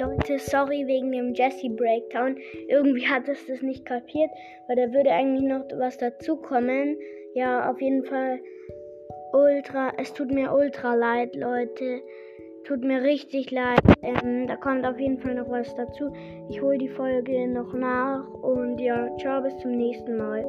Leute, sorry wegen dem Jesse Breakdown. Irgendwie hat es das nicht kapiert, weil da würde eigentlich noch was dazukommen. Ja, auf jeden Fall ultra, es tut mir ultra leid, Leute. Tut mir richtig leid. Ähm, da kommt auf jeden Fall noch was dazu. Ich hole die Folge noch nach und ja, ciao, bis zum nächsten Mal.